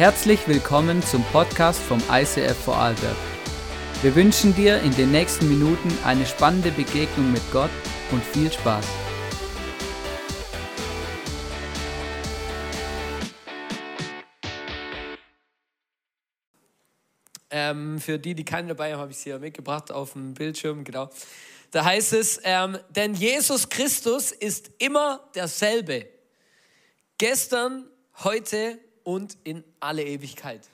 Herzlich willkommen zum Podcast vom ICF Vorarlberg. Wir wünschen dir in den nächsten Minuten eine spannende Begegnung mit Gott und viel Spaß. Ähm, für die, die keinen dabei haben, habe ich es hier mitgebracht auf dem Bildschirm, genau. Da heißt es, ähm, denn Jesus Christus ist immer derselbe. Gestern, heute und in alle Ewigkeit.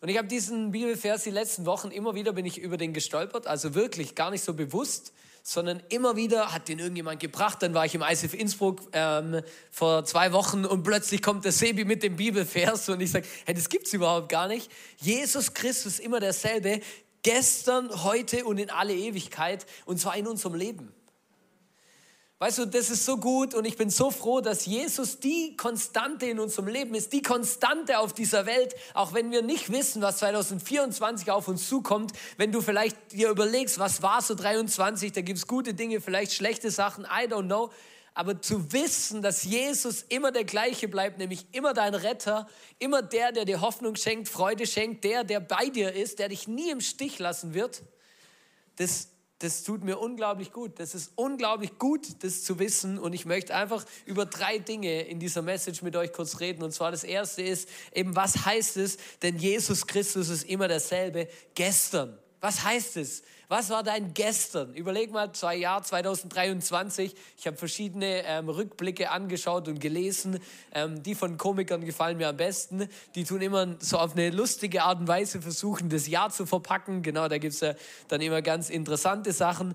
Und ich habe diesen Bibelvers die letzten Wochen immer wieder bin ich über den gestolpert, also wirklich gar nicht so bewusst, sondern immer wieder hat den irgendjemand gebracht. Dann war ich im ICF Innsbruck ähm, vor zwei Wochen und plötzlich kommt der Sebi mit dem Bibelvers und ich sage, hey, das gibt's überhaupt gar nicht. Jesus Christus immer derselbe, gestern, heute und in alle Ewigkeit und zwar in unserem Leben. Weißt du, das ist so gut und ich bin so froh, dass Jesus die Konstante in unserem Leben ist, die Konstante auf dieser Welt, auch wenn wir nicht wissen, was 2024 auf uns zukommt. Wenn du vielleicht dir überlegst, was war so 23, da gibt es gute Dinge, vielleicht schlechte Sachen, I don't know. Aber zu wissen, dass Jesus immer der gleiche bleibt, nämlich immer dein Retter, immer der, der dir Hoffnung schenkt, Freude schenkt, der, der bei dir ist, der dich nie im Stich lassen wird, das das tut mir unglaublich gut. Das ist unglaublich gut, das zu wissen. Und ich möchte einfach über drei Dinge in dieser Message mit euch kurz reden. Und zwar das erste ist eben, was heißt es? Denn Jesus Christus ist immer derselbe gestern. Was heißt es? Was war dein Gestern? Überleg mal, zwei Jahr 2023. Ich habe verschiedene ähm, Rückblicke angeschaut und gelesen. Ähm, die von Komikern gefallen mir am besten. Die tun immer so auf eine lustige Art und Weise versuchen, das Jahr zu verpacken. Genau, da gibt es ja dann immer ganz interessante Sachen.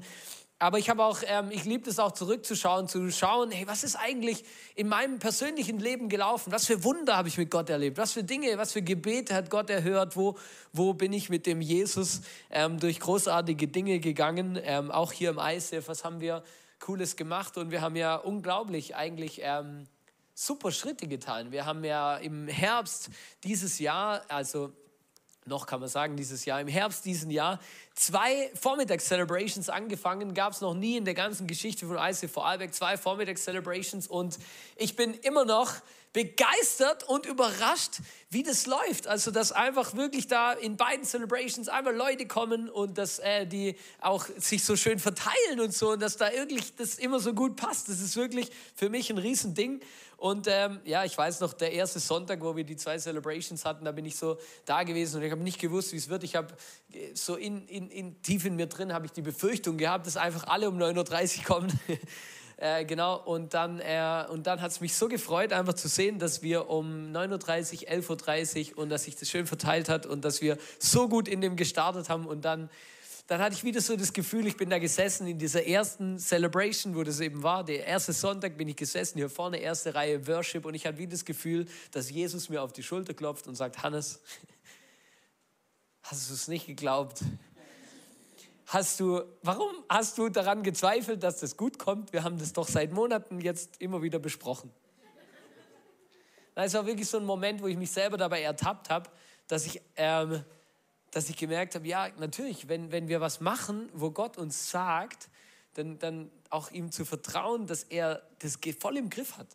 Aber ich habe auch, ähm, ich liebe es auch zurückzuschauen, zu schauen, hey, was ist eigentlich in meinem persönlichen Leben gelaufen? Was für Wunder habe ich mit Gott erlebt? Was für Dinge, was für Gebete hat Gott erhört? Wo, wo bin ich mit dem Jesus ähm, durch großartige Dinge gegangen? Ähm, auch hier im ISF, was haben wir Cooles gemacht? Und wir haben ja unglaublich eigentlich ähm, super Schritte getan. Wir haben ja im Herbst dieses Jahr, also noch kann man sagen, dieses Jahr, im Herbst diesen Jahr, zwei Vormittags-Celebrations angefangen. Gab es noch nie in der ganzen Geschichte von ICF Vorarlberg zwei Vormittags-Celebrations und ich bin immer noch begeistert und überrascht, wie das läuft. Also, dass einfach wirklich da in beiden Celebrations einmal Leute kommen und dass äh, die auch sich so schön verteilen und so und dass da wirklich das immer so gut passt. Das ist wirklich für mich ein Riesending. Und ähm, ja, ich weiß noch, der erste Sonntag, wo wir die zwei Celebrations hatten, da bin ich so da gewesen und ich habe nicht gewusst, wie es wird. Ich habe äh, so in, in, in, tief in mir drin, habe ich die Befürchtung gehabt, dass einfach alle um 9.30 Uhr kommen. Äh, genau, und dann, äh, dann hat es mich so gefreut, einfach zu sehen, dass wir um 9.30 Uhr, 11.30 Uhr und dass sich das schön verteilt hat und dass wir so gut in dem gestartet haben. Und dann, dann hatte ich wieder so das Gefühl, ich bin da gesessen in dieser ersten Celebration, wo das eben war. Der erste Sonntag bin ich gesessen, hier vorne, erste Reihe Worship. Und ich hatte wieder das Gefühl, dass Jesus mir auf die Schulter klopft und sagt: Hannes, hast du es nicht geglaubt? Hast du, warum hast du daran gezweifelt, dass das gut kommt? Wir haben das doch seit Monaten jetzt immer wieder besprochen. Das war wirklich so ein Moment, wo ich mich selber dabei ertappt habe, dass ich, ähm, dass ich gemerkt habe, ja, natürlich, wenn, wenn wir was machen, wo Gott uns sagt, dann, dann auch ihm zu vertrauen, dass er das voll im Griff hat.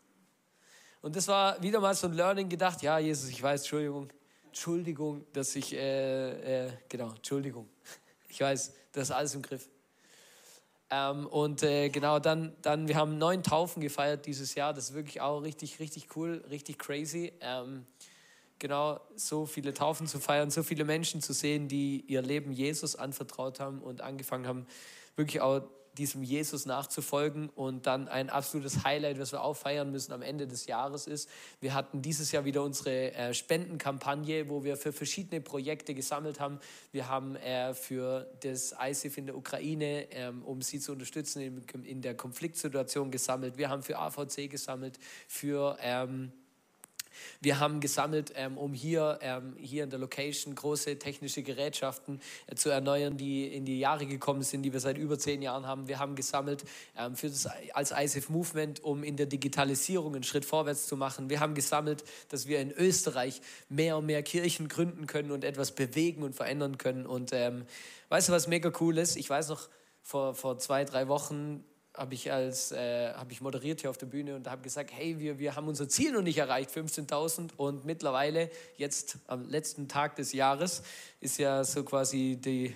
Und das war wieder mal so ein Learning gedacht, ja, Jesus, ich weiß, Entschuldigung, Entschuldigung, dass ich, äh, äh, genau, Entschuldigung. Ich weiß, das ist alles im Griff. Ähm, und äh, genau, dann, dann, wir haben neun Taufen gefeiert dieses Jahr. Das ist wirklich auch richtig, richtig cool, richtig crazy. Ähm, genau, so viele Taufen zu feiern, so viele Menschen zu sehen, die ihr Leben Jesus anvertraut haben und angefangen haben, wirklich auch diesem Jesus nachzufolgen. Und dann ein absolutes Highlight, was wir auch feiern müssen am Ende des Jahres ist, wir hatten dieses Jahr wieder unsere äh, Spendenkampagne, wo wir für verschiedene Projekte gesammelt haben. Wir haben äh, für das ISIF in der Ukraine, ähm, um sie zu unterstützen in, der Konfliktsituation gesammelt. Wir haben für AVC gesammelt, für... Ähm, wir haben gesammelt, ähm, um hier, ähm, hier in der Location große technische Gerätschaften äh, zu erneuern, die in die Jahre gekommen sind, die wir seit über zehn Jahren haben. Wir haben gesammelt ähm, für das, als ISIF Movement, um in der Digitalisierung einen Schritt vorwärts zu machen. Wir haben gesammelt, dass wir in Österreich mehr und mehr Kirchen gründen können und etwas bewegen und verändern können. Und ähm, weißt du, was mega cool ist? Ich weiß noch, vor, vor zwei, drei Wochen habe ich als äh, habe ich moderiert hier auf der Bühne und habe gesagt, hey, wir, wir haben unser Ziel noch nicht erreicht, 15.000 und mittlerweile jetzt am letzten Tag des Jahres ist ja so quasi die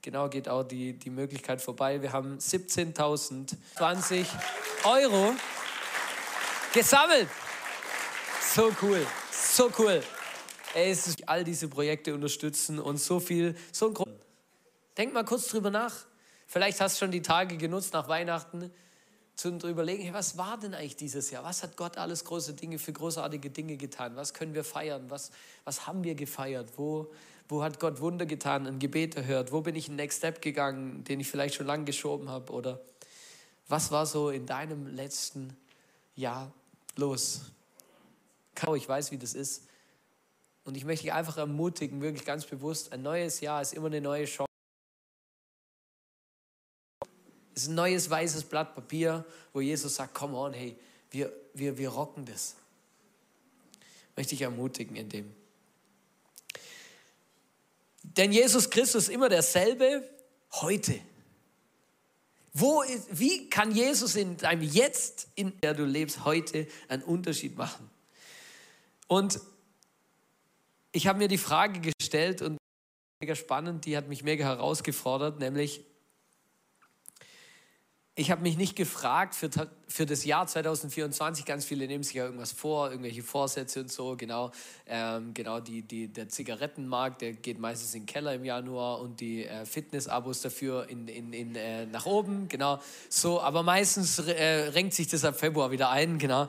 genau geht auch die, die Möglichkeit vorbei. Wir haben 17.020 Euro gesammelt. So cool, so cool. Es all diese Projekte unterstützen und so viel, so ein Grund. Denk mal kurz drüber nach. Vielleicht hast du schon die Tage genutzt nach Weihnachten, zum überlegen, hey, was war denn eigentlich dieses Jahr? Was hat Gott alles große Dinge für großartige Dinge getan? Was können wir feiern? Was, was haben wir gefeiert? Wo, wo hat Gott Wunder getan, ein Gebet erhört? Wo bin ich einen Next Step gegangen, den ich vielleicht schon lange geschoben habe? Oder was war so in deinem letzten Jahr los? Ich weiß, wie das ist. Und ich möchte dich einfach ermutigen, wirklich ganz bewusst, ein neues Jahr ist immer eine neue Chance. Ist ein neues weißes Blatt Papier, wo Jesus sagt, come on, hey, wir, wir, wir rocken das. Möchte ich ermutigen in dem. Denn Jesus Christus ist immer derselbe heute. Wo ist, wie kann Jesus in deinem Jetzt, in der du lebst, heute einen Unterschied machen? Und ich habe mir die Frage gestellt und mega spannend, die hat mich mega herausgefordert, nämlich ich habe mich nicht gefragt für, für das Jahr 2024, ganz viele nehmen sich ja irgendwas vor, irgendwelche Vorsätze und so, genau. Ähm, genau, die, die, der Zigarettenmarkt, der geht meistens in den Keller im Januar und die äh, Fitness-Abos dafür in, in, in, äh, nach oben, genau. So, aber meistens äh, renkt sich das ab Februar wieder ein, genau.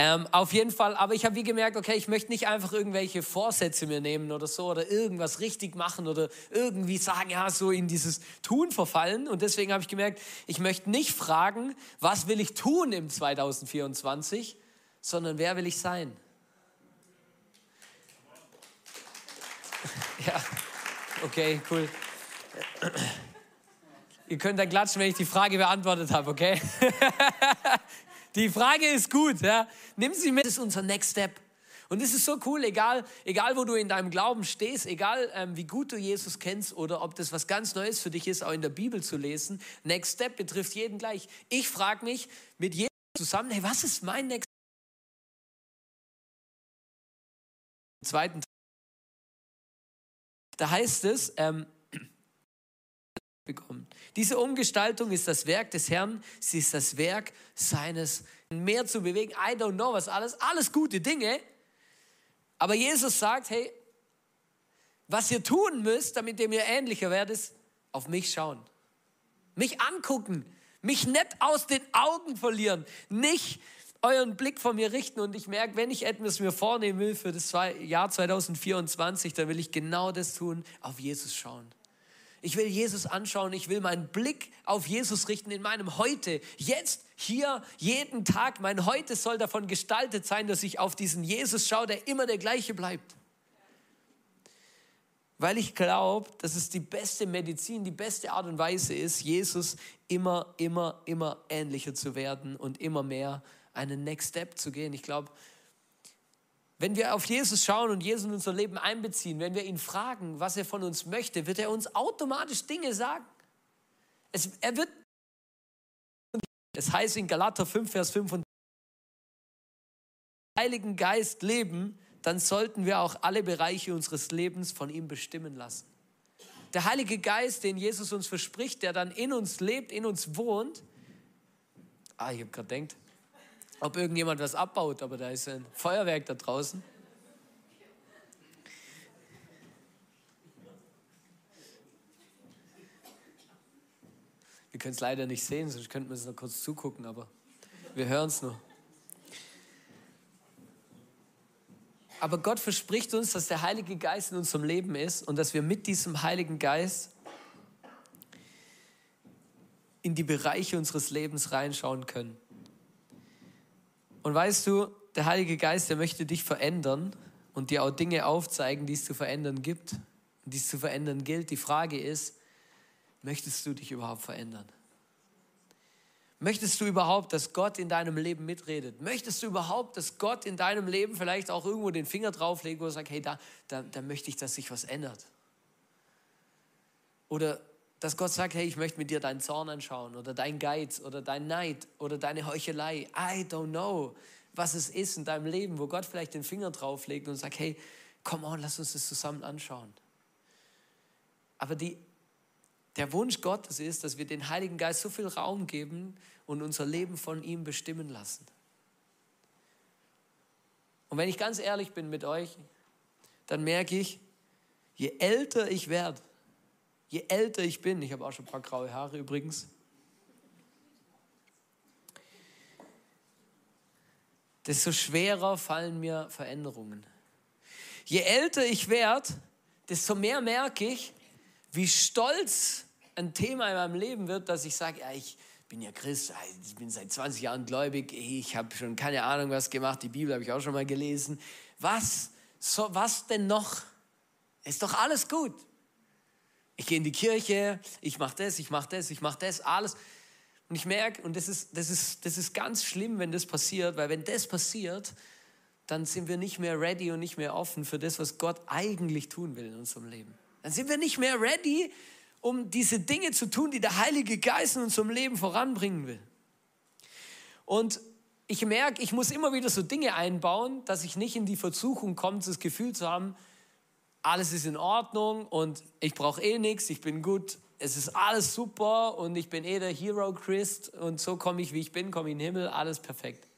Ähm, auf jeden Fall, aber ich habe wie gemerkt, okay, ich möchte nicht einfach irgendwelche Vorsätze mir nehmen oder so oder irgendwas richtig machen oder irgendwie sagen, ja, so in dieses Tun verfallen. Und deswegen habe ich gemerkt, ich möchte nicht fragen, was will ich tun im 2024, sondern wer will ich sein? Ja, okay, cool. Ihr könnt dann klatschen, wenn ich die Frage beantwortet habe, okay? Die Frage ist gut. Ja? Nimm sie mit, das ist unser Next Step. Und es ist so cool, egal, egal wo du in deinem Glauben stehst, egal ähm, wie gut du Jesus kennst oder ob das was ganz Neues für dich ist, auch in der Bibel zu lesen. Next Step betrifft jeden gleich. Ich frage mich mit jedem zusammen, hey, was ist mein Next Step? Zweiten da heißt es, ähm, bekommen. Diese Umgestaltung ist das Werk des Herrn, sie ist das Werk seines mehr zu bewegen. I don't know was alles, alles gute Dinge. Aber Jesus sagt, hey, was ihr tun müsst, damit ihr mir ähnlicher werdet, ist auf mich schauen. Mich angucken, mich nicht aus den Augen verlieren, nicht euren Blick von mir richten und ich merke, wenn ich etwas mir vornehmen will für das Jahr 2024, dann will ich genau das tun, auf Jesus schauen. Ich will Jesus anschauen, ich will meinen Blick auf Jesus richten in meinem Heute, jetzt, hier, jeden Tag. Mein Heute soll davon gestaltet sein, dass ich auf diesen Jesus schaue, der immer der gleiche bleibt. Weil ich glaube, dass es die beste Medizin, die beste Art und Weise ist, Jesus immer, immer, immer ähnlicher zu werden und immer mehr einen Next Step zu gehen. Ich glaube, wenn wir auf Jesus schauen und Jesus in unser Leben einbeziehen, wenn wir ihn fragen, was er von uns möchte, wird er uns automatisch Dinge sagen. Es, er wird, es heißt in Galater 5, Vers 5 und Heiligen Geist leben, dann sollten wir auch alle Bereiche unseres Lebens von ihm bestimmen lassen. Der Heilige Geist, den Jesus uns verspricht, der dann in uns lebt, in uns wohnt. Ah, ich habe gerade gedacht, ob irgendjemand was abbaut, aber da ist ein Feuerwerk da draußen. Wir können es leider nicht sehen, sonst könnten wir es noch kurz zugucken, aber wir hören es nur. Aber Gott verspricht uns, dass der Heilige Geist in unserem Leben ist und dass wir mit diesem Heiligen Geist in die Bereiche unseres Lebens reinschauen können. Und weißt du, der Heilige Geist, der möchte dich verändern und dir auch Dinge aufzeigen, die es zu verändern gibt die es zu verändern gilt. Die Frage ist, möchtest du dich überhaupt verändern? Möchtest du überhaupt, dass Gott in deinem Leben mitredet? Möchtest du überhaupt, dass Gott in deinem Leben vielleicht auch irgendwo den Finger drauflegt, wo er sagt, hey, da, da, da möchte ich, dass sich was ändert? Oder dass Gott sagt, hey, ich möchte mit dir deinen Zorn anschauen oder deinen Geiz oder deinen Neid oder deine Heuchelei. I don't know, was es ist in deinem Leben, wo Gott vielleicht den Finger drauflegt und sagt, hey, komm on, lass uns das zusammen anschauen. Aber die, der Wunsch Gottes ist, dass wir den Heiligen Geist so viel Raum geben und unser Leben von ihm bestimmen lassen. Und wenn ich ganz ehrlich bin mit euch, dann merke ich, je älter ich werde, je älter ich bin, ich habe auch schon ein paar graue Haare übrigens, desto schwerer fallen mir Veränderungen. Je älter ich werde, desto mehr merke ich, wie stolz ein Thema in meinem Leben wird, dass ich sage, ja, ich bin ja Christ, ich bin seit 20 Jahren gläubig, ich habe schon keine Ahnung was gemacht, die Bibel habe ich auch schon mal gelesen. Was, so, was denn noch? Ist doch alles gut. Ich gehe in die Kirche, ich mache das, ich mache das, ich mache das, alles. Und ich merke, und das ist, das, ist, das ist ganz schlimm, wenn das passiert, weil wenn das passiert, dann sind wir nicht mehr ready und nicht mehr offen für das, was Gott eigentlich tun will in unserem Leben. Dann sind wir nicht mehr ready, um diese Dinge zu tun, die der Heilige Geist in unserem Leben voranbringen will. Und ich merke, ich muss immer wieder so Dinge einbauen, dass ich nicht in die Versuchung komme, das Gefühl zu haben, alles ist in Ordnung und ich brauche eh nichts, ich bin gut, es ist alles super und ich bin eh der Hero Christ und so komme ich, wie ich bin, komme in den Himmel, alles perfekt.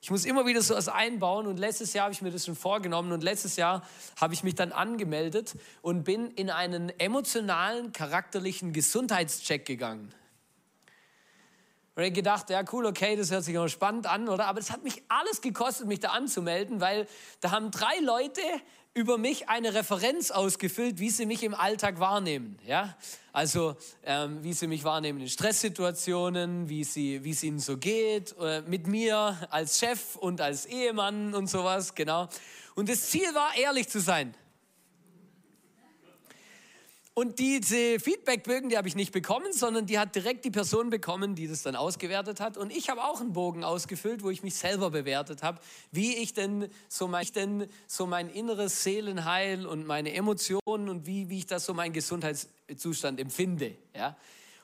Ich muss immer wieder so was einbauen und letztes Jahr habe ich mir das schon vorgenommen und letztes Jahr habe ich mich dann angemeldet und bin in einen emotionalen, charakterlichen Gesundheitscheck gegangen. Und ich gedacht, ja cool, okay, das hört sich auch spannend an, oder? Aber es hat mich alles gekostet, mich da anzumelden, weil da haben drei Leute über mich eine Referenz ausgefüllt, wie sie mich im Alltag wahrnehmen. Ja? Also ähm, wie sie mich wahrnehmen in Stresssituationen, wie, sie, wie es ihnen so geht, äh, mit mir als Chef und als Ehemann und sowas, genau. Und das Ziel war, ehrlich zu sein. Und diese Feedbackbögen, die habe ich nicht bekommen, sondern die hat direkt die Person bekommen, die das dann ausgewertet hat. Und ich habe auch einen Bogen ausgefüllt, wo ich mich selber bewertet habe, wie ich denn so mein, denn so mein inneres Seelenheil und meine Emotionen und wie, wie ich das so meinen Gesundheitszustand empfinde. Ja?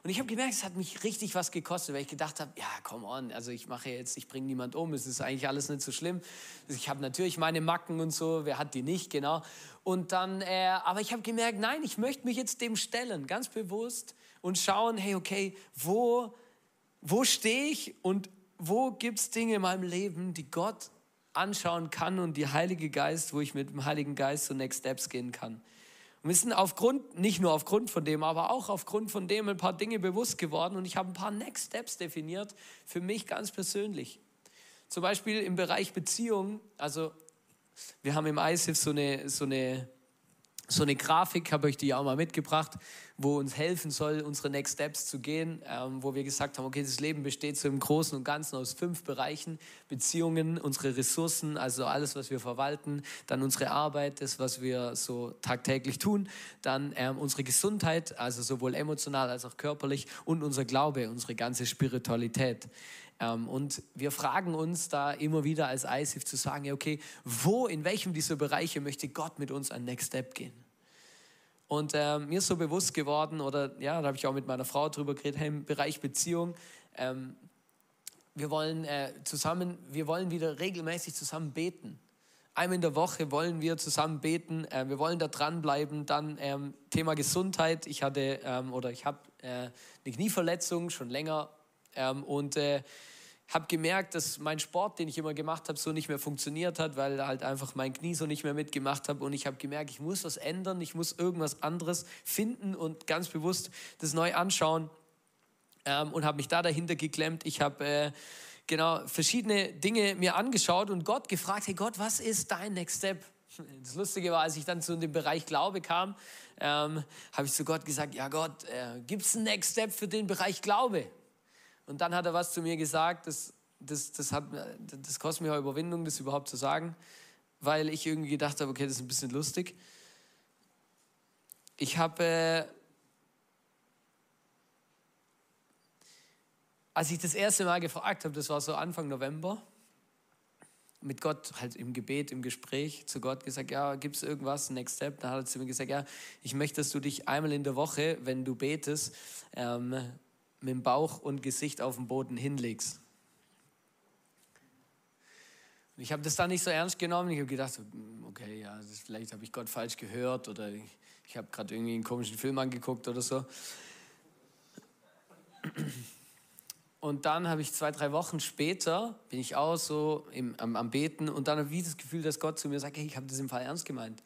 Und ich habe gemerkt, es hat mich richtig was gekostet, weil ich gedacht habe, ja, come on, also ich mache jetzt, ich bringe niemand um, es ist eigentlich alles nicht so schlimm. Ich habe natürlich meine Macken und so, wer hat die nicht, genau. Und dann, äh, aber ich habe gemerkt, nein, ich möchte mich jetzt dem stellen, ganz bewusst und schauen, hey, okay, wo, wo stehe ich und wo gibt es Dinge in meinem Leben, die Gott anschauen kann und die Heilige Geist, wo ich mit dem Heiligen Geist so Next Steps gehen kann. Und wir sind aufgrund, nicht nur aufgrund von dem, aber auch aufgrund von dem ein paar Dinge bewusst geworden und ich habe ein paar Next Steps definiert für mich ganz persönlich. Zum Beispiel im Bereich Beziehung, also wir haben im ISIF so eine, so eine so eine Grafik, habe ich die auch mal mitgebracht, wo uns helfen soll, unsere Next Steps zu gehen, ähm, wo wir gesagt haben, okay, das Leben besteht so im Großen und Ganzen aus fünf Bereichen. Beziehungen, unsere Ressourcen, also alles, was wir verwalten, dann unsere Arbeit, das, was wir so tagtäglich tun, dann ähm, unsere Gesundheit, also sowohl emotional als auch körperlich und unser Glaube, unsere ganze Spiritualität. Ähm, und wir fragen uns da immer wieder als ISIF zu sagen, okay, wo, in welchem dieser Bereiche möchte Gott mit uns ein Next Step gehen? Und äh, mir ist so bewusst geworden, oder ja, da habe ich auch mit meiner Frau drüber geredet, hey, im Bereich Beziehung, ähm, wir wollen äh, zusammen, wir wollen wieder regelmäßig zusammen beten. Einmal in der Woche wollen wir zusammen beten, äh, wir wollen da dranbleiben. Dann ähm, Thema Gesundheit. Ich hatte ähm, oder ich habe äh, eine Knieverletzung schon länger ähm, und äh, habe gemerkt, dass mein Sport, den ich immer gemacht habe, so nicht mehr funktioniert hat, weil halt einfach mein Knie so nicht mehr mitgemacht habe. Und ich habe gemerkt, ich muss was ändern, ich muss irgendwas anderes finden und ganz bewusst das neu anschauen. Ähm, und habe mich da dahinter geklemmt. Ich habe äh, genau verschiedene Dinge mir angeschaut und Gott gefragt, hey Gott, was ist dein Next Step? Das Lustige war, als ich dann zu dem Bereich Glaube kam, ähm, habe ich zu Gott gesagt, ja Gott, äh, gibt es einen Next Step für den Bereich Glaube? Und dann hat er was zu mir gesagt, das, das, das, hat, das kostet mir auch Überwindung, das überhaupt zu sagen, weil ich irgendwie gedacht habe, okay, das ist ein bisschen lustig. Ich habe, äh, als ich das erste Mal gefragt habe, das war so Anfang November, mit Gott halt im Gebet, im Gespräch zu Gott gesagt, ja, gibt es irgendwas, Next Step? Dann hat er zu mir gesagt, ja, ich möchte, dass du dich einmal in der Woche, wenn du betest, ähm, mit dem Bauch und Gesicht auf den Boden hinlegst. Und ich habe das dann nicht so ernst genommen. Ich habe gedacht, hm, okay, ja, vielleicht habe ich Gott falsch gehört oder ich, ich habe gerade irgendwie einen komischen Film angeguckt oder so. Und dann habe ich zwei, drei Wochen später, bin ich auch so im, am, am Beten und dann habe ich das Gefühl, dass Gott zu mir sagt, hey, ich habe das im Fall ernst gemeint.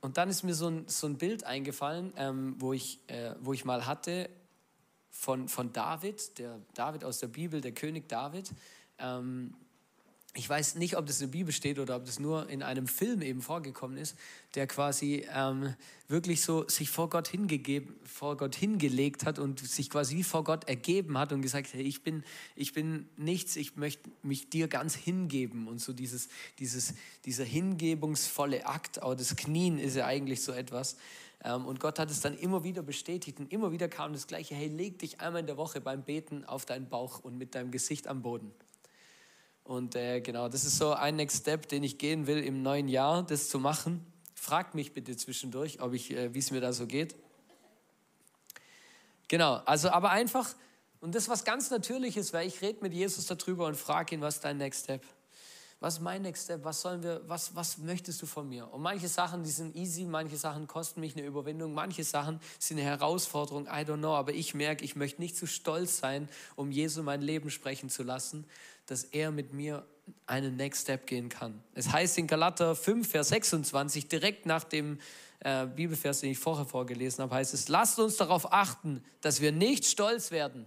Und dann ist mir so ein, so ein Bild eingefallen, ähm, wo, ich, äh, wo ich mal hatte von, von David, der David aus der Bibel, der König David. Ähm, ich weiß nicht, ob das in der Bibel steht oder ob das nur in einem Film eben vorgekommen ist, der quasi ähm, wirklich so sich vor Gott hingegeben, vor Gott hingelegt hat und sich quasi vor Gott ergeben hat und gesagt, hey, ich bin, ich bin nichts, ich möchte mich dir ganz hingeben und so dieses, dieses, dieser hingebungsvolle Akt, auch das Knien ist ja eigentlich so etwas. Ähm, und Gott hat es dann immer wieder bestätigt und immer wieder kam das Gleiche, hey, leg dich einmal in der Woche beim Beten auf deinen Bauch und mit deinem Gesicht am Boden. Und äh, genau, das ist so ein Next Step, den ich gehen will im neuen Jahr, das zu machen. Fragt mich bitte zwischendurch, ob ich, äh, wie es mir da so geht. Genau, also aber einfach, und das was ganz Natürliches, weil ich rede mit Jesus darüber und frage ihn, was ist dein Next Step? Was ist mein Next Step? Was sollen wir, was, was möchtest du von mir? Und manche Sachen, die sind easy, manche Sachen kosten mich eine Überwindung, manche Sachen sind eine Herausforderung, I don't know, aber ich merke, ich möchte nicht zu stolz sein, um Jesu mein Leben sprechen zu lassen, dass er mit mir einen Next Step gehen kann. Es heißt in Galater 5, Vers 26, direkt nach dem äh, Bibelvers, den ich vorher vorgelesen habe, heißt es, lasst uns darauf achten, dass wir nicht stolz werden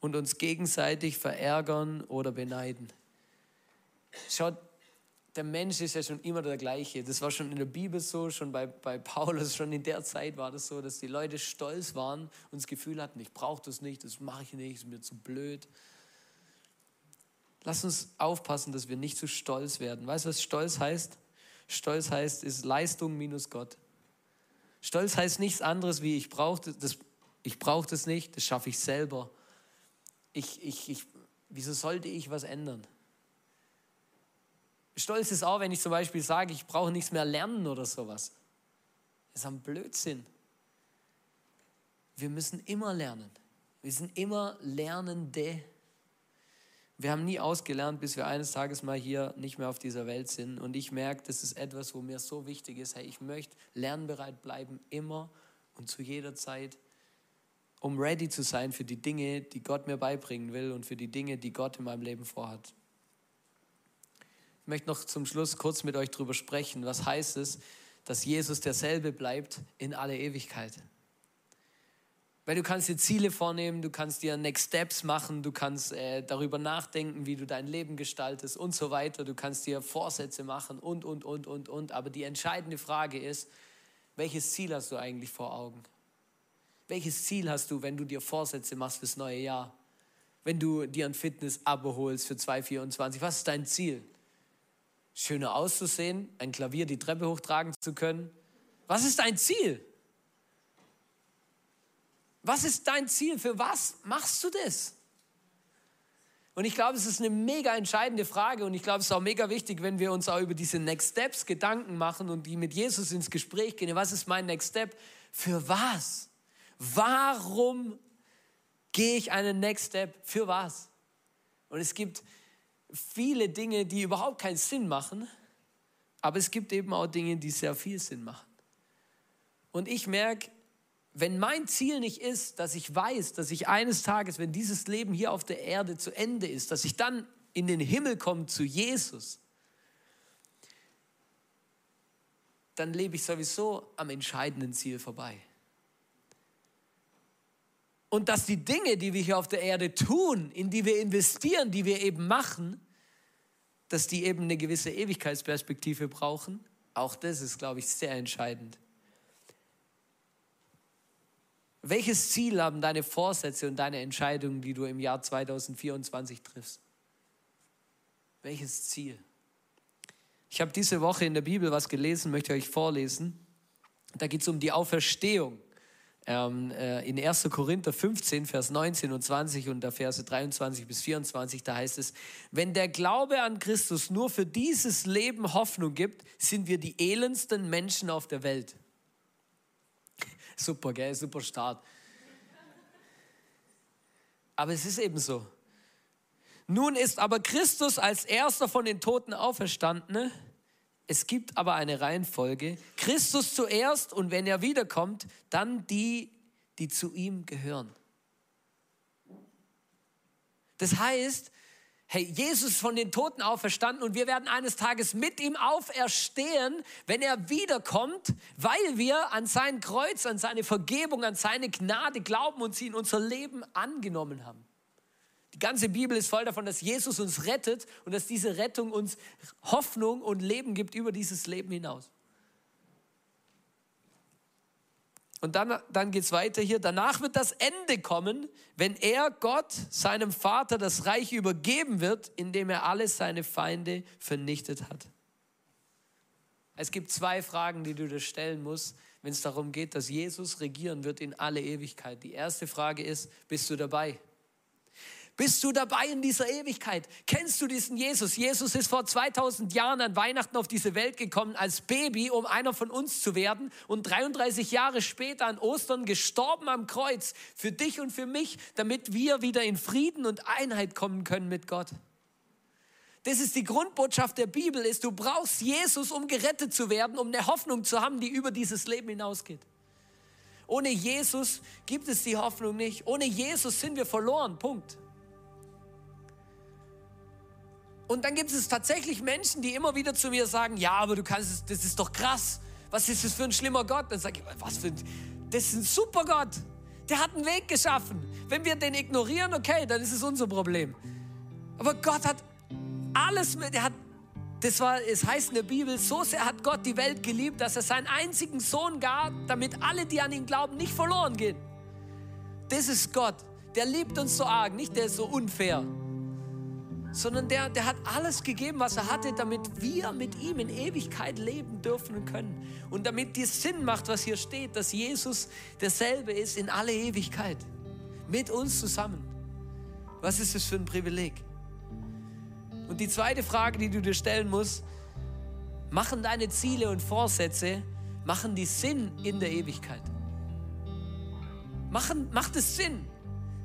und uns gegenseitig verärgern oder beneiden. Schaut, der Mensch ist ja schon immer der gleiche. Das war schon in der Bibel so, schon bei, bei Paulus, schon in der Zeit war das so, dass die Leute stolz waren und das Gefühl hatten, ich brauche das nicht, das mache ich nicht, ist mir zu blöd. Lass uns aufpassen, dass wir nicht zu stolz werden. Weißt du, was Stolz heißt? Stolz heißt, ist Leistung minus Gott. Stolz heißt nichts anderes wie, ich brauche das, ich brauch das nicht, das schaffe ich selber. Ich, ich, ich, wieso sollte ich was ändern? Stolz ist auch, wenn ich zum Beispiel sage, ich brauche nichts mehr lernen oder sowas. Das ist ein Blödsinn. Wir müssen immer lernen. Wir sind immer Lernende. Wir haben nie ausgelernt, bis wir eines Tages mal hier nicht mehr auf dieser Welt sind. Und ich merke, das ist etwas, wo mir so wichtig ist. Hey, ich möchte lernbereit bleiben, immer und zu jeder Zeit, um ready zu sein für die Dinge, die Gott mir beibringen will und für die Dinge, die Gott in meinem Leben vorhat möchte noch zum Schluss kurz mit euch darüber sprechen. Was heißt es, dass Jesus derselbe bleibt in alle Ewigkeit? Weil du kannst dir Ziele vornehmen, du kannst dir Next Steps machen, du kannst äh, darüber nachdenken, wie du dein Leben gestaltest und so weiter. Du kannst dir Vorsätze machen und, und, und, und, und. Aber die entscheidende Frage ist, welches Ziel hast du eigentlich vor Augen? Welches Ziel hast du, wenn du dir Vorsätze machst fürs neue Jahr? Wenn du dir ein Fitness-Abo holst für 2024, was ist dein Ziel? Schöner auszusehen, ein Klavier die Treppe hochtragen zu können. Was ist dein Ziel? Was ist dein Ziel? Für was machst du das? Und ich glaube, es ist eine mega entscheidende Frage und ich glaube, es ist auch mega wichtig, wenn wir uns auch über diese Next Steps Gedanken machen und die mit Jesus ins Gespräch gehen. Was ist mein Next Step? Für was? Warum gehe ich einen Next Step? Für was? Und es gibt viele Dinge, die überhaupt keinen Sinn machen, aber es gibt eben auch Dinge, die sehr viel Sinn machen. Und ich merke, wenn mein Ziel nicht ist, dass ich weiß, dass ich eines Tages, wenn dieses Leben hier auf der Erde zu Ende ist, dass ich dann in den Himmel komme zu Jesus, dann lebe ich sowieso am entscheidenden Ziel vorbei. Und dass die Dinge, die wir hier auf der Erde tun, in die wir investieren, die wir eben machen, dass die eben eine gewisse Ewigkeitsperspektive brauchen, auch das ist, glaube ich, sehr entscheidend. Welches Ziel haben deine Vorsätze und deine Entscheidungen, die du im Jahr 2024 triffst? Welches Ziel? Ich habe diese Woche in der Bibel was gelesen, möchte ich euch vorlesen. Da geht es um die Auferstehung ähm, äh, in 1. Korinther 15, Vers 19 und 20 und der Verse 23 bis 24, da heißt es, wenn der Glaube an Christus nur für dieses Leben Hoffnung gibt, sind wir die elendsten Menschen auf der Welt. Super, gell? Super Start. Aber es ist eben so. Nun ist aber Christus als erster von den Toten auferstanden. Es gibt aber eine Reihenfolge. Christus zuerst und wenn er wiederkommt, dann die, die zu ihm gehören. Das heißt, hey, Jesus ist von den Toten auferstanden und wir werden eines Tages mit ihm auferstehen, wenn er wiederkommt, weil wir an sein Kreuz, an seine Vergebung, an seine Gnade glauben und sie in unser Leben angenommen haben. Die ganze Bibel ist voll davon, dass Jesus uns rettet und dass diese Rettung uns Hoffnung und Leben gibt über dieses Leben hinaus. Und dann, dann geht es weiter hier. Danach wird das Ende kommen, wenn er Gott, seinem Vater, das Reich übergeben wird, indem er alle seine Feinde vernichtet hat. Es gibt zwei Fragen, die du dir stellen musst, wenn es darum geht, dass Jesus regieren wird in alle Ewigkeit. Die erste Frage ist, bist du dabei? Bist du dabei in dieser Ewigkeit? Kennst du diesen Jesus? Jesus ist vor 2000 Jahren an Weihnachten auf diese Welt gekommen als Baby, um einer von uns zu werden und 33 Jahre später an Ostern gestorben am Kreuz für dich und für mich, damit wir wieder in Frieden und Einheit kommen können mit Gott. Das ist die Grundbotschaft der Bibel ist, du brauchst Jesus, um gerettet zu werden, um eine Hoffnung zu haben, die über dieses Leben hinausgeht. Ohne Jesus gibt es die Hoffnung nicht. Ohne Jesus sind wir verloren. Punkt. Und dann gibt es tatsächlich Menschen, die immer wieder zu mir sagen, ja, aber du kannst es, das ist doch krass. Was ist das für ein schlimmer Gott? Dann sage ich, was für ein, das ist ein super Gott. Der hat einen Weg geschaffen. Wenn wir den ignorieren, okay, dann ist es unser Problem. Aber Gott hat alles, er hat, das war, es heißt in der Bibel, so sehr hat Gott die Welt geliebt, dass er seinen einzigen Sohn gab, damit alle, die an ihn glauben, nicht verloren gehen. Das ist Gott. Der liebt uns so arg, nicht der ist so unfair sondern der, der hat alles gegeben, was er hatte, damit wir mit ihm in Ewigkeit leben dürfen und können. Und damit dies Sinn macht, was hier steht, dass Jesus derselbe ist in alle Ewigkeit. Mit uns zusammen. Was ist das für ein Privileg? Und die zweite Frage, die du dir stellen musst, machen deine Ziele und Vorsätze, machen die Sinn in der Ewigkeit? Machen, macht es Sinn?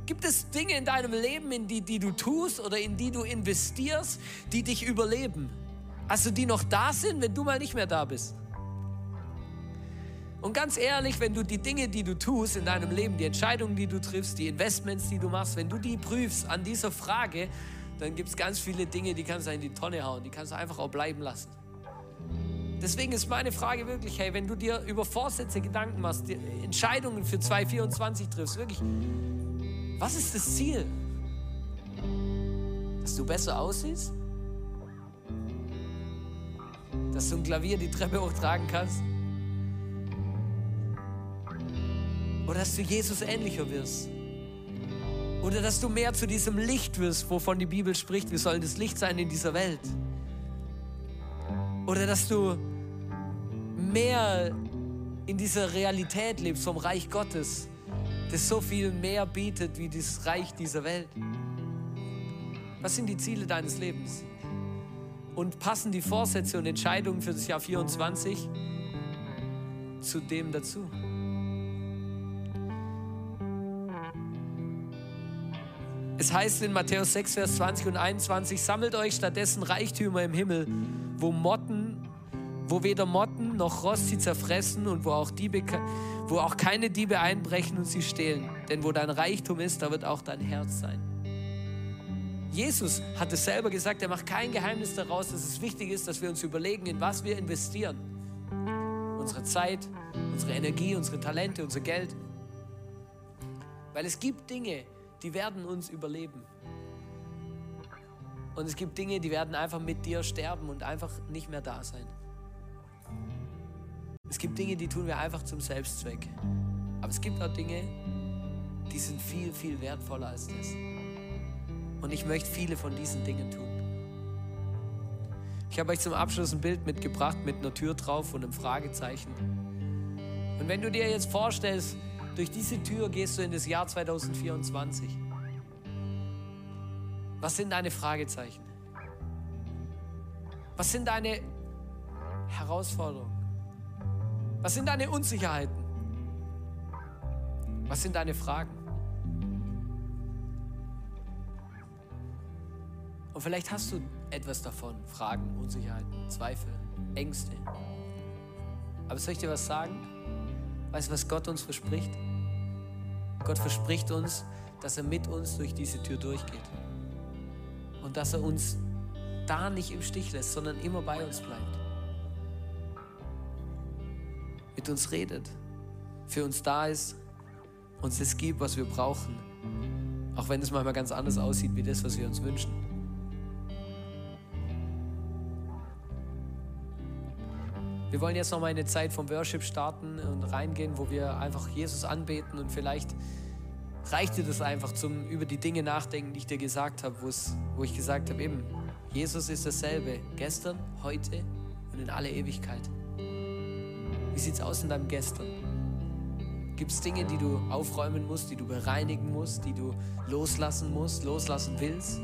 Gibt es Dinge in deinem Leben, in die, die du tust oder in die du investierst, die dich überleben? Also die noch da sind, wenn du mal nicht mehr da bist? Und ganz ehrlich, wenn du die Dinge, die du tust in deinem Leben, die Entscheidungen, die du triffst, die Investments, die du machst, wenn du die prüfst an dieser Frage, dann gibt es ganz viele Dinge, die kannst du in die Tonne hauen, die kannst du einfach auch bleiben lassen. Deswegen ist meine Frage wirklich, hey, wenn du dir über Vorsätze Gedanken machst, Entscheidungen für 2024 triffst, wirklich, was ist das Ziel? Dass du besser aussiehst? Dass du ein Klavier die Treppe hochtragen kannst? Oder dass du Jesus ähnlicher wirst? Oder dass du mehr zu diesem Licht wirst, wovon die Bibel spricht, wir sollen das Licht sein in dieser Welt? Oder dass du mehr in dieser Realität lebst vom Reich Gottes? Das so viel mehr bietet wie das Reich dieser Welt? Was sind die Ziele deines Lebens? Und passen die Vorsätze und Entscheidungen für das Jahr 24 zu dem dazu? Es heißt in Matthäus 6, Vers 20 und 21, sammelt euch stattdessen Reichtümer im Himmel, wo Motten, wo weder Noch Rost sie zerfressen und wo auch Diebe wo auch keine Diebe einbrechen und sie stehlen. Denn wo dein Reichtum ist, da wird auch dein Herz sein. Jesus hat es selber gesagt, er macht kein Geheimnis daraus, dass es wichtig ist, dass wir uns überlegen, in was wir investieren. Unsere Zeit, unsere Energie, unsere Talente, unser Geld. Weil es gibt Dinge, die werden uns überleben. Und es gibt Dinge, die werden einfach mit dir sterben und einfach nicht mehr da sein. Es gibt Dinge, die tun wir einfach zum Selbstzweck. Aber es gibt auch Dinge, die sind viel, viel wertvoller als das. Und ich möchte viele von diesen Dingen tun. Ich habe euch zum Abschluss ein Bild mitgebracht mit einer Tür drauf und einem Fragezeichen. Und wenn du dir jetzt vorstellst, durch diese Tür gehst du in das Jahr 2024. Was sind deine Fragezeichen? Was sind deine Herausforderungen? Was sind deine Unsicherheiten? Was sind deine Fragen? Und vielleicht hast du etwas davon, Fragen, Unsicherheiten, Zweifel, Ängste. Aber soll ich dir was sagen? Weißt du, was Gott uns verspricht? Gott verspricht uns, dass er mit uns durch diese Tür durchgeht. Und dass er uns da nicht im Stich lässt, sondern immer bei uns bleibt. Mit uns redet, für uns da ist, uns das gibt, was wir brauchen. Auch wenn es manchmal ganz anders aussieht wie das, was wir uns wünschen. Wir wollen jetzt noch mal eine Zeit vom Worship starten und reingehen, wo wir einfach Jesus anbeten und vielleicht reicht dir das einfach zum über die Dinge nachdenken, die ich dir gesagt habe, wo ich gesagt habe, eben, Jesus ist dasselbe, gestern, heute und in alle Ewigkeit. Wie sieht es aus in deinem Gestern? Gibt es Dinge, die du aufräumen musst, die du bereinigen musst, die du loslassen musst, loslassen willst?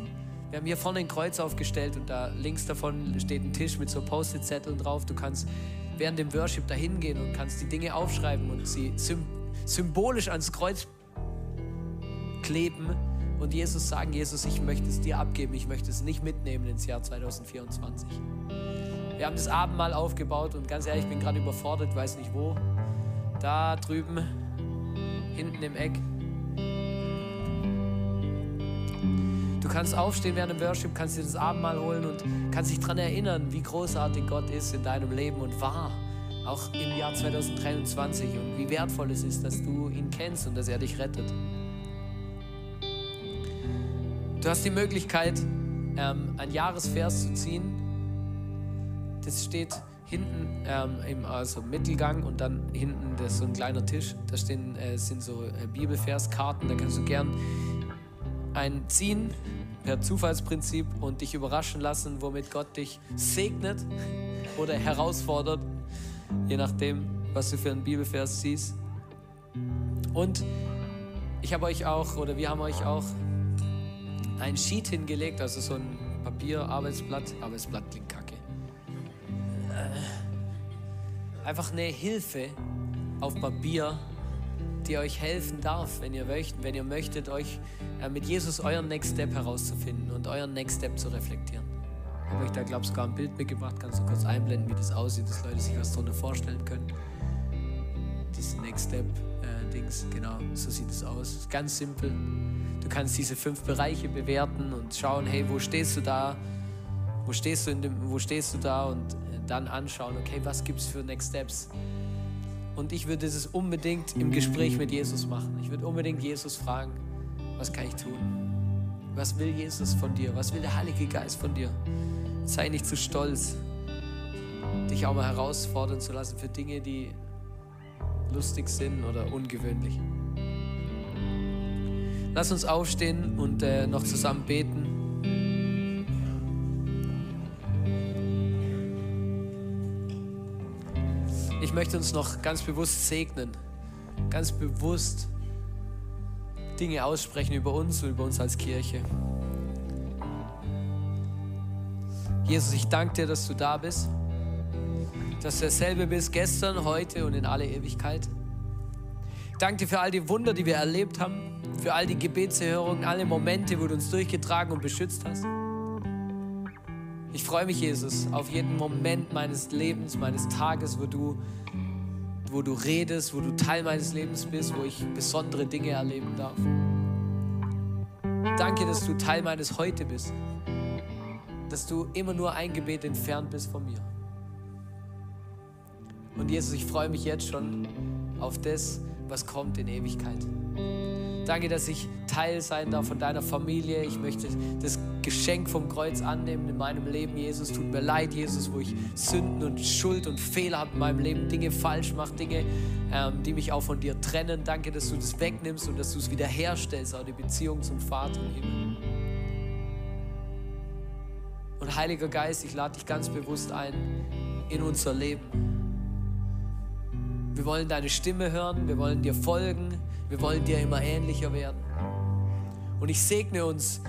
Wir haben hier vorne ein Kreuz aufgestellt und da links davon steht ein Tisch mit so Post-it-Zetteln drauf. Du kannst während dem Worship da hingehen und kannst die Dinge aufschreiben und sie symbolisch ans Kreuz kleben und Jesus sagen, Jesus, ich möchte es dir abgeben, ich möchte es nicht mitnehmen ins Jahr 2024. Wir haben das Abendmahl aufgebaut und ganz ehrlich, ich bin gerade überfordert, weiß nicht wo. Da drüben, hinten im Eck. Du kannst aufstehen während dem Worship, kannst dir das Abendmahl holen und kannst dich daran erinnern, wie großartig Gott ist in deinem Leben und war, auch im Jahr 2023 und wie wertvoll es ist, dass du ihn kennst und dass er dich rettet. Du hast die Möglichkeit, ähm, ein Jahresvers zu ziehen. Das steht hinten ähm, im also Mittelgang und dann hinten das ist so ein kleiner Tisch. Da stehen, äh, sind so äh, Bibelverskarten. Da kannst du gern einen ziehen per Zufallsprinzip und dich überraschen lassen, womit Gott dich segnet oder herausfordert, je nachdem, was du für einen Bibelvers siehst. Und ich habe euch auch, oder wir haben euch auch ein Sheet hingelegt, also so ein Papier-Arbeitsblatt. Arbeitsblatt klingt einfach eine Hilfe auf Papier, die euch helfen darf, wenn ihr möchtet, wenn ihr möchtet, euch äh, mit Jesus euren Next Step herauszufinden und euren Next Step zu reflektieren. Ich habe euch da, glaube ich, sogar ein Bild mitgebracht. Kannst du kurz einblenden, wie das aussieht, dass Leute sich was darunter vorstellen können. Dieses Next Step äh, genau, so sieht es aus. Ganz simpel kannst diese fünf Bereiche bewerten und schauen, hey, wo stehst du da? Wo stehst du, in dem, wo stehst du da? Und dann anschauen, okay, was gibt es für Next Steps? Und ich würde es unbedingt im Gespräch mit Jesus machen. Ich würde unbedingt Jesus fragen, was kann ich tun? Was will Jesus von dir? Was will der Heilige Geist von dir? Sei nicht zu stolz, dich auch mal herausfordern zu lassen für Dinge, die lustig sind oder ungewöhnlich. Lass uns aufstehen und äh, noch zusammen beten. Ich möchte uns noch ganz bewusst segnen, ganz bewusst Dinge aussprechen über uns und über uns als Kirche. Jesus, ich danke dir, dass du da bist, dass du derselbe bist gestern, heute und in alle Ewigkeit. Ich danke dir für all die Wunder, die wir erlebt haben für all die Gebetserhörungen, alle Momente, wo du uns durchgetragen und beschützt hast. Ich freue mich, Jesus, auf jeden Moment meines Lebens, meines Tages, wo du, wo du redest, wo du Teil meines Lebens bist, wo ich besondere Dinge erleben darf. Danke, dass du Teil meines Heute bist, dass du immer nur ein Gebet entfernt bist von mir. Und Jesus, ich freue mich jetzt schon auf das, was kommt in Ewigkeit. Danke, dass ich Teil sein darf von deiner Familie. Ich möchte das Geschenk vom Kreuz annehmen in meinem Leben, Jesus. Tut mir leid, Jesus, wo ich Sünden und Schuld und Fehler habe in meinem Leben, Dinge falsch mache, Dinge, ähm, die mich auch von dir trennen. Danke, dass du das wegnimmst und dass du es wiederherstellst, auch die Beziehung zum Vater im Himmel. Und Heiliger Geist, ich lade dich ganz bewusst ein in unser Leben. Wir wollen deine Stimme hören, wir wollen dir folgen, wir wollen dir immer ähnlicher werden. Und ich segne uns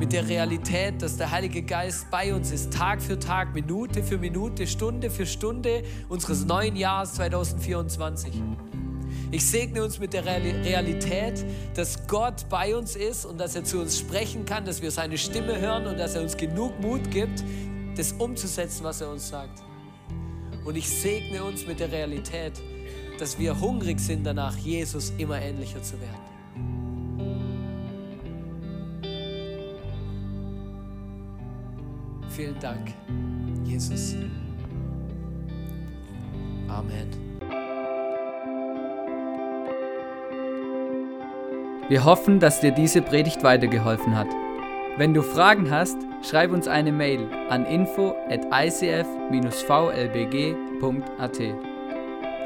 mit der Realität, dass der Heilige Geist bei uns ist, Tag für Tag, Minute für Minute, Stunde für Stunde unseres neuen Jahres 2024. Ich segne uns mit der Realität, dass Gott bei uns ist und dass er zu uns sprechen kann, dass wir seine Stimme hören und dass er uns genug Mut gibt, das umzusetzen, was er uns sagt. Und ich segne uns mit der Realität, dass wir hungrig sind danach, Jesus immer ähnlicher zu werden. Vielen Dank, Jesus. Amen. Wir hoffen, dass dir diese Predigt weitergeholfen hat. Wenn du Fragen hast, schreib uns eine Mail an info at icf-vlbg.at.